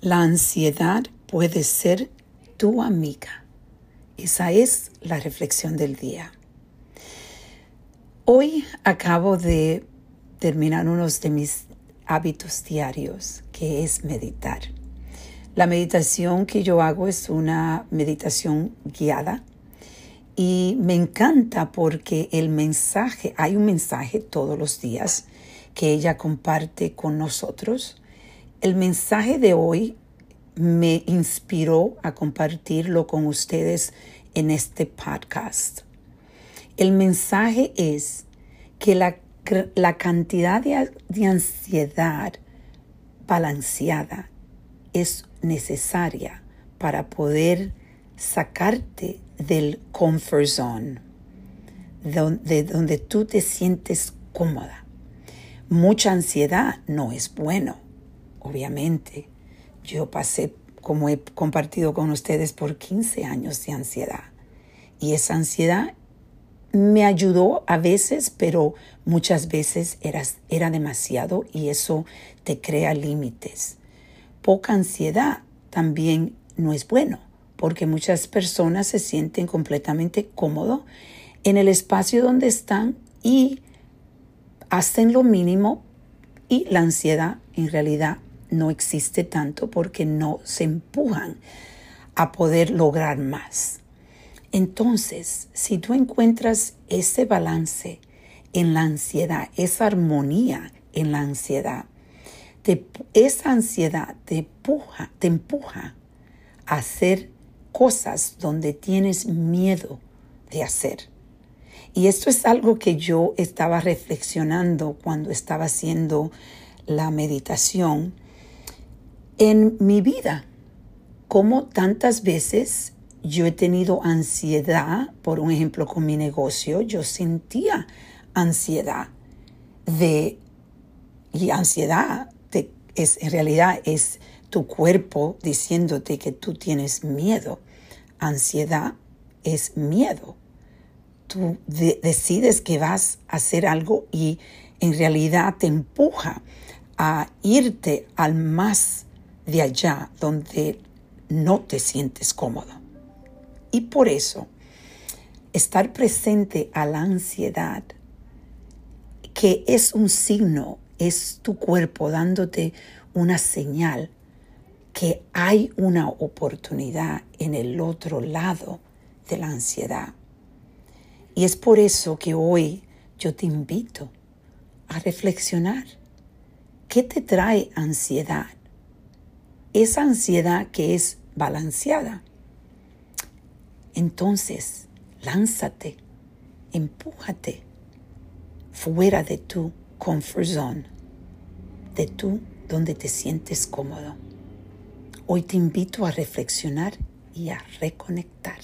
La ansiedad puede ser tu amiga. Esa es la reflexión del día. Hoy acabo de terminar uno de mis hábitos diarios, que es meditar. La meditación que yo hago es una meditación guiada y me encanta porque el mensaje, hay un mensaje todos los días que ella comparte con nosotros el mensaje de hoy me inspiró a compartirlo con ustedes en este podcast. El mensaje es que la, cantidad de, de ansiedad balanceada es necesaria para poder sacarte del comfort zone, de donde tú te sientes cómoda. Mucha ansiedad no es bueno obviamente, yo pasé, como he compartido con ustedes, por 15 años de ansiedad. Y esa ansiedad me ayudó a veces, pero muchas veces era, era demasiado y eso te crea límites. Poca ansiedad también no es bueno, porque muchas personas se sienten completamente cómodos en el espacio donde están y hacen lo mínimo y la ansiedad en realidad no existe tanto porque no se empujan a poder lograr más. Entonces, si tú encuentras ese balance en la ansiedad, esa armonía en la ansiedad, esa ansiedad te empuja, te empuja a hacer cosas donde tienes miedo de hacer. Y esto es algo que yo estaba reflexionando cuando estaba haciendo la meditación en mi vida. Como tantas veces yo he tenido ansiedad, por un ejemplo con mi negocio, yo sentía ansiedad de, y ansiedad es, en realidad es tu cuerpo diciéndote que tú tienes miedo. Ansiedad es miedo. Tú decides que vas a hacer algo y en realidad te empuja a irte al más de allá donde no te sientes cómodo. Y por eso, estar presente a la ansiedad, que es un signo, es tu cuerpo dándote una señal que hay una oportunidad en el otro lado de la ansiedad. Y es por eso que hoy yo te invito a reflexionar. ¿Qué te trae ansiedad? Esa ansiedad que es balanceada. Entonces, lánzate, empújate fuera de tu comfort zone, de tú donde te sientes cómodo. Hoy te invito a reflexionar y a reconectar.